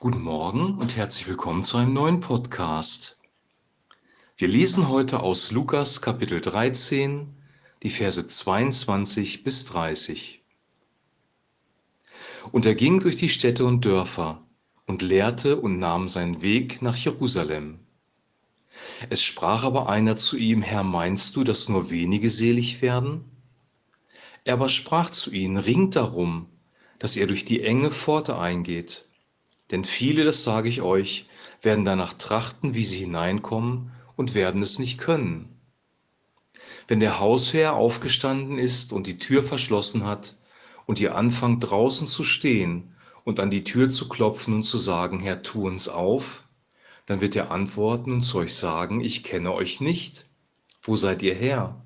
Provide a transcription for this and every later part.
Guten Morgen und herzlich willkommen zu einem neuen Podcast. Wir lesen heute aus Lukas Kapitel 13, die Verse 22 bis 30. Und er ging durch die Städte und Dörfer und lehrte und nahm seinen Weg nach Jerusalem. Es sprach aber einer zu ihm, Herr, meinst du, dass nur wenige selig werden? Er aber sprach zu ihnen, ringt darum, dass ihr durch die enge Pforte eingeht denn viele, das sage ich euch, werden danach trachten, wie sie hineinkommen und werden es nicht können. Wenn der Hausherr aufgestanden ist und die Tür verschlossen hat und ihr anfangt draußen zu stehen und an die Tür zu klopfen und zu sagen, Herr, tu uns auf, dann wird er antworten und zu euch sagen, ich kenne euch nicht. Wo seid ihr her?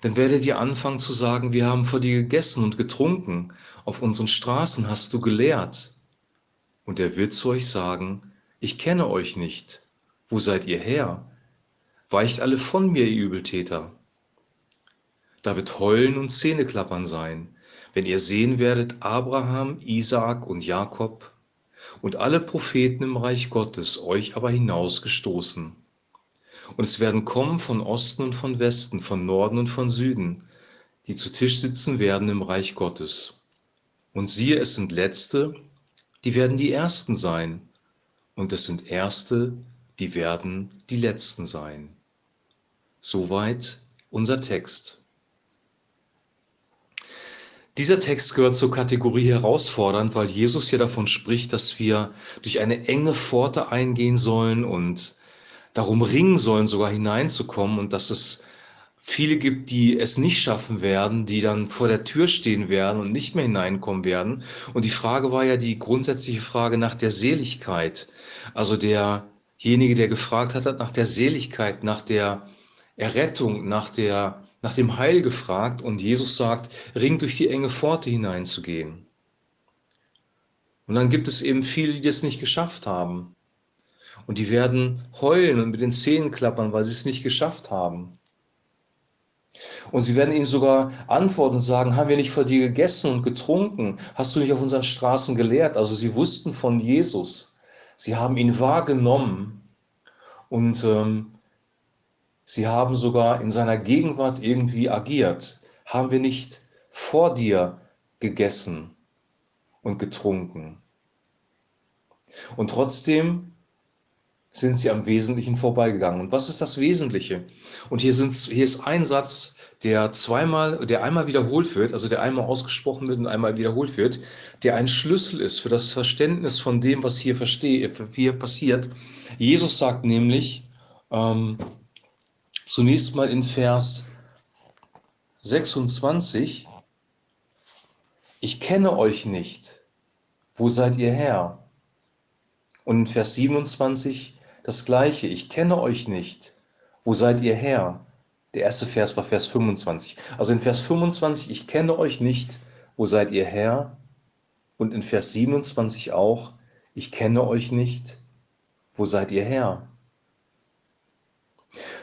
Dann werdet ihr anfangen zu sagen, wir haben vor dir gegessen und getrunken, auf unseren Straßen hast du gelehrt. Und er wird zu euch sagen, ich kenne euch nicht. Wo seid ihr her? Weicht alle von mir, ihr Übeltäter. Da wird Heulen und Zähneklappern sein, wenn ihr sehen werdet Abraham, Isaak und Jakob und alle Propheten im Reich Gottes, euch aber hinausgestoßen. Und es werden kommen von Osten und von Westen, von Norden und von Süden, die zu Tisch sitzen werden im Reich Gottes. Und siehe, es sind Letzte, die werden die Ersten sein. Und es sind Erste, die werden die Letzten sein. Soweit unser Text. Dieser Text gehört zur Kategorie herausfordernd, weil Jesus ja davon spricht, dass wir durch eine enge Pforte eingehen sollen und darum ringen sollen, sogar hineinzukommen und dass es viele gibt, die es nicht schaffen werden, die dann vor der Tür stehen werden und nicht mehr hineinkommen werden. Und die Frage war ja die grundsätzliche Frage nach der Seligkeit. Also derjenige, der gefragt hat, hat nach der Seligkeit, nach der Errettung, nach der, nach dem Heil gefragt. Und Jesus sagt, ring durch die enge Pforte hineinzugehen. Und dann gibt es eben viele, die das nicht geschafft haben. Und die werden heulen und mit den Zähnen klappern, weil sie es nicht geschafft haben. Und sie werden ihnen sogar antworten und sagen, haben wir nicht vor dir gegessen und getrunken? Hast du nicht auf unseren Straßen gelehrt? Also sie wussten von Jesus. Sie haben ihn wahrgenommen und ähm, sie haben sogar in seiner Gegenwart irgendwie agiert. Haben wir nicht vor dir gegessen und getrunken? Und trotzdem sind sie am Wesentlichen vorbeigegangen. Und was ist das Wesentliche? Und hier, sind, hier ist ein Satz, der zweimal, der einmal wiederholt wird, also der einmal ausgesprochen wird und einmal wiederholt wird, der ein Schlüssel ist für das Verständnis von dem, was hier, verstehe, hier passiert. Jesus sagt nämlich ähm, zunächst mal in Vers 26, ich kenne euch nicht. Wo seid ihr her? Und in Vers 27, das gleiche, ich kenne euch nicht. Wo seid ihr her? Der erste Vers war Vers 25. Also in Vers 25, ich kenne euch nicht. Wo seid ihr her? Und in Vers 27 auch, ich kenne euch nicht. Wo seid ihr her?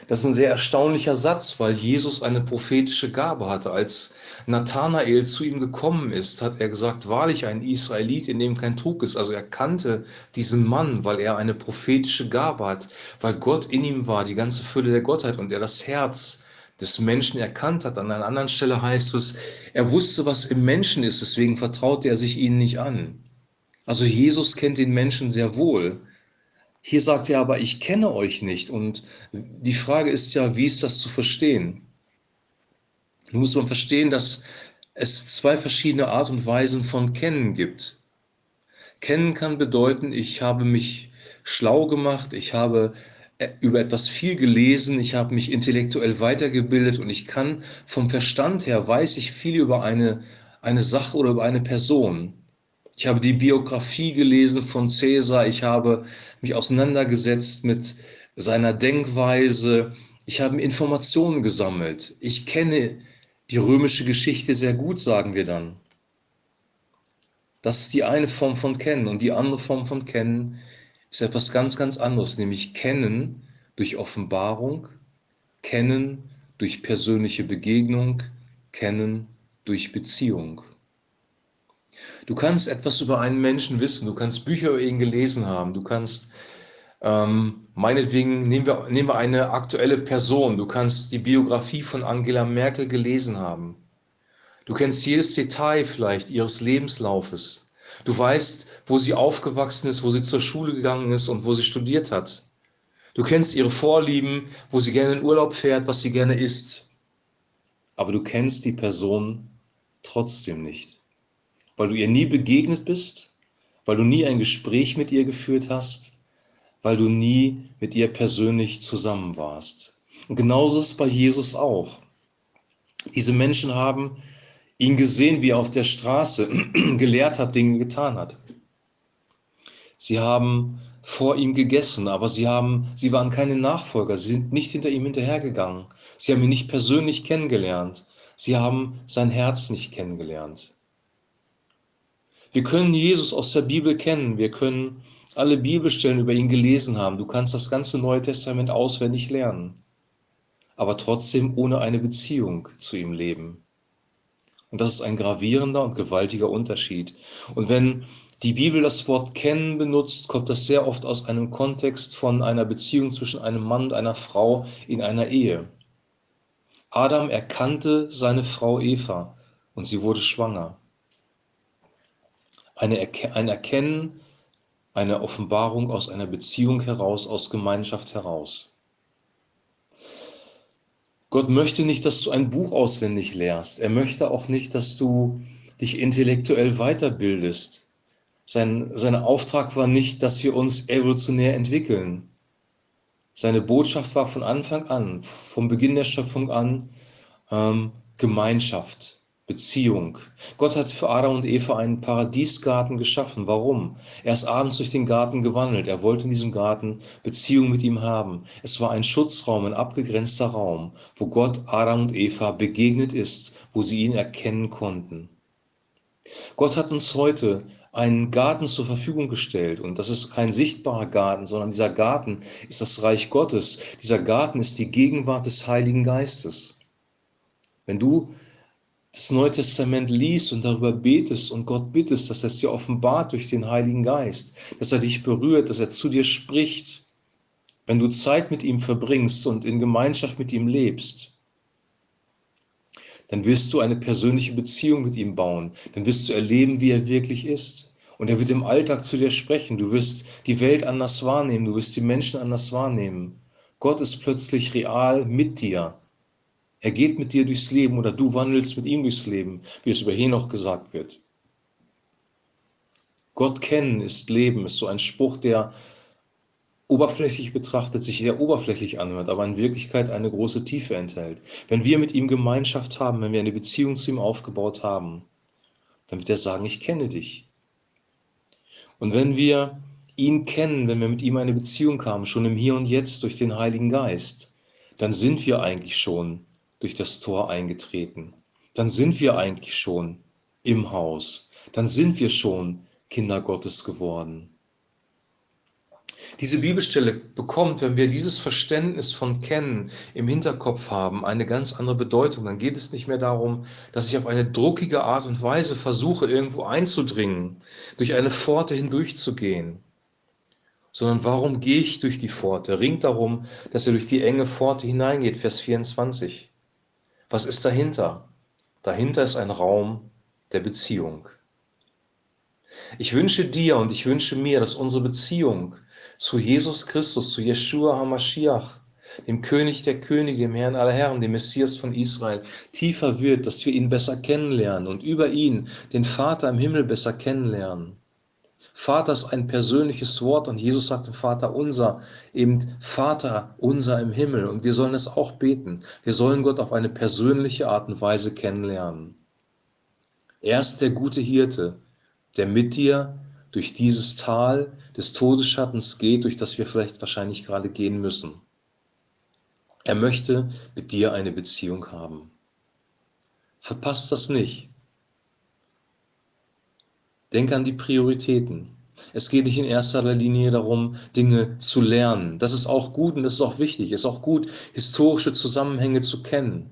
Das ist ein sehr erstaunlicher Satz, weil Jesus eine prophetische Gabe hatte. Als Nathanael zu ihm gekommen ist, hat er gesagt, wahrlich ein Israelit, in dem kein Trug ist. Also er kannte diesen Mann, weil er eine prophetische Gabe hat, weil Gott in ihm war, die ganze Fülle der Gottheit und er das Herz des Menschen erkannt hat. An einer anderen Stelle heißt es, er wusste, was im Menschen ist, deswegen vertraute er sich ihnen nicht an. Also Jesus kennt den Menschen sehr wohl. Hier sagt er aber, ich kenne euch nicht. Und die Frage ist ja, wie ist das zu verstehen? Nun muss man verstehen, dass es zwei verschiedene Art und Weisen von Kennen gibt. Kennen kann bedeuten, ich habe mich schlau gemacht, ich habe äh, über etwas viel gelesen, ich habe mich intellektuell weitergebildet und ich kann vom Verstand her, weiß ich viel über eine, eine Sache oder über eine Person. Ich habe die Biografie gelesen von Cäsar, ich habe mich auseinandergesetzt mit seiner Denkweise, ich habe Informationen gesammelt. Ich kenne die römische Geschichte sehr gut, sagen wir dann. Das ist die eine Form von Kennen. Und die andere Form von Kennen ist etwas ganz, ganz anderes, nämlich Kennen durch Offenbarung, Kennen durch persönliche Begegnung, Kennen durch Beziehung. Du kannst etwas über einen Menschen wissen, du kannst Bücher über ihn gelesen haben, du kannst ähm, meinetwegen nehmen wir, nehmen wir eine aktuelle Person, du kannst die Biografie von Angela Merkel gelesen haben. Du kennst jedes Detail vielleicht ihres Lebenslaufes. Du weißt, wo sie aufgewachsen ist, wo sie zur Schule gegangen ist und wo sie studiert hat. Du kennst ihre Vorlieben, wo sie gerne in Urlaub fährt, was sie gerne isst. Aber du kennst die Person trotzdem nicht, weil du ihr nie begegnet bist, weil du nie ein Gespräch mit ihr geführt hast, weil du nie mit ihr persönlich zusammen warst. Und genauso ist es bei Jesus auch. Diese Menschen haben ihn gesehen, wie er auf der Straße gelehrt hat, Dinge getan hat. Sie haben vor ihm gegessen, aber sie haben, sie waren keine Nachfolger, sie sind nicht hinter ihm hinterhergegangen. Sie haben ihn nicht persönlich kennengelernt. Sie haben sein Herz nicht kennengelernt. Wir können Jesus aus der Bibel kennen, wir können alle Bibelstellen über ihn gelesen haben. Du kannst das ganze Neue Testament auswendig lernen, aber trotzdem ohne eine Beziehung zu ihm leben. Und das ist ein gravierender und gewaltiger Unterschied. Und wenn die Bibel das Wort kennen benutzt, kommt das sehr oft aus einem Kontext von einer Beziehung zwischen einem Mann und einer Frau in einer Ehe. Adam erkannte seine Frau Eva und sie wurde schwanger. Eine, ein Erkennen, eine Offenbarung aus einer Beziehung heraus, aus Gemeinschaft heraus. Gott möchte nicht, dass du ein Buch auswendig lehrst. Er möchte auch nicht, dass du dich intellektuell weiterbildest. Sein, sein Auftrag war nicht, dass wir uns evolutionär entwickeln. Seine Botschaft war von Anfang an, vom Beginn der Schöpfung an, ähm, Gemeinschaft, Beziehung. Gott hat für Adam und Eva einen Paradiesgarten geschaffen. Warum? Er ist abends durch den Garten gewandelt. Er wollte in diesem Garten Beziehung mit ihm haben. Es war ein Schutzraum, ein abgegrenzter Raum, wo Gott Adam und Eva begegnet ist, wo sie ihn erkennen konnten. Gott hat uns heute einen Garten zur Verfügung gestellt. Und das ist kein sichtbarer Garten, sondern dieser Garten ist das Reich Gottes. Dieser Garten ist die Gegenwart des Heiligen Geistes. Wenn du das Neue Testament liest und darüber betest und Gott bittest, dass er es dir offenbart durch den Heiligen Geist, dass er dich berührt, dass er zu dir spricht, wenn du Zeit mit ihm verbringst und in Gemeinschaft mit ihm lebst, dann wirst du eine persönliche Beziehung mit ihm bauen, dann wirst du erleben, wie er wirklich ist. Und er wird im Alltag zu dir sprechen. Du wirst die Welt anders wahrnehmen, du wirst die Menschen anders wahrnehmen. Gott ist plötzlich real mit dir. Er geht mit dir durchs Leben oder du wandelst mit ihm durchs Leben, wie es über Henoch gesagt wird. Gott kennen ist Leben, ist so ein Spruch, der oberflächlich betrachtet sich sehr oberflächlich anhört, aber in Wirklichkeit eine große Tiefe enthält. Wenn wir mit ihm Gemeinschaft haben, wenn wir eine Beziehung zu ihm aufgebaut haben, dann wird er sagen, ich kenne dich. Und wenn wir ihn kennen, wenn wir mit ihm eine Beziehung haben, schon im Hier und Jetzt durch den Heiligen Geist, dann sind wir eigentlich schon durch das Tor eingetreten. Dann sind wir eigentlich schon im Haus. Dann sind wir schon Kinder Gottes geworden. Diese Bibelstelle bekommt, wenn wir dieses Verständnis von Kennen im Hinterkopf haben, eine ganz andere Bedeutung. Dann geht es nicht mehr darum, dass ich auf eine druckige Art und Weise versuche, irgendwo einzudringen, durch eine Pforte hindurchzugehen, sondern warum gehe ich durch die Pforte? Ringt darum, dass er durch die enge Pforte hineingeht, Vers 24. Was ist dahinter? Dahinter ist ein Raum der Beziehung. Ich wünsche dir und ich wünsche mir, dass unsere Beziehung zu Jesus Christus, zu Yeshua HaMashiach, dem König der Könige, dem Herrn aller Herren, dem Messias von Israel, tiefer wird, dass wir ihn besser kennenlernen und über ihn den Vater im Himmel besser kennenlernen. Vater ist ein persönliches Wort und Jesus sagt im Vater unser, eben Vater unser im Himmel. Und wir sollen es auch beten. Wir sollen Gott auf eine persönliche Art und Weise kennenlernen. Er ist der gute Hirte, der mit dir durch dieses Tal des Todesschattens geht, durch das wir vielleicht wahrscheinlich gerade gehen müssen. Er möchte mit dir eine Beziehung haben. Verpasst das nicht. Denk an die Prioritäten. Es geht nicht in erster Linie darum, Dinge zu lernen. Das ist auch gut und das ist auch wichtig. Es ist auch gut, historische Zusammenhänge zu kennen.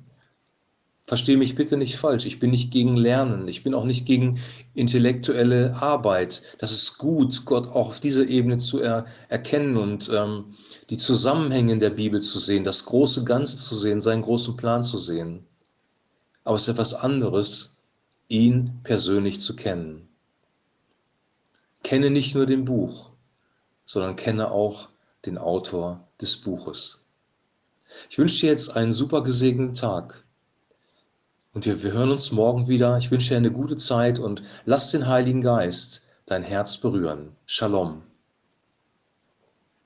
Verstehe mich bitte nicht falsch, ich bin nicht gegen Lernen, ich bin auch nicht gegen intellektuelle Arbeit. Das ist gut, Gott auch auf dieser Ebene zu er erkennen und ähm, die Zusammenhänge in der Bibel zu sehen, das große Ganze zu sehen, seinen großen Plan zu sehen. Aber es ist etwas anderes, ihn persönlich zu kennen. Kenne nicht nur den Buch, sondern kenne auch den Autor des Buches. Ich wünsche dir jetzt einen super gesegneten Tag. Und wir, wir hören uns morgen wieder. Ich wünsche dir eine gute Zeit und lass den Heiligen Geist dein Herz berühren. Shalom.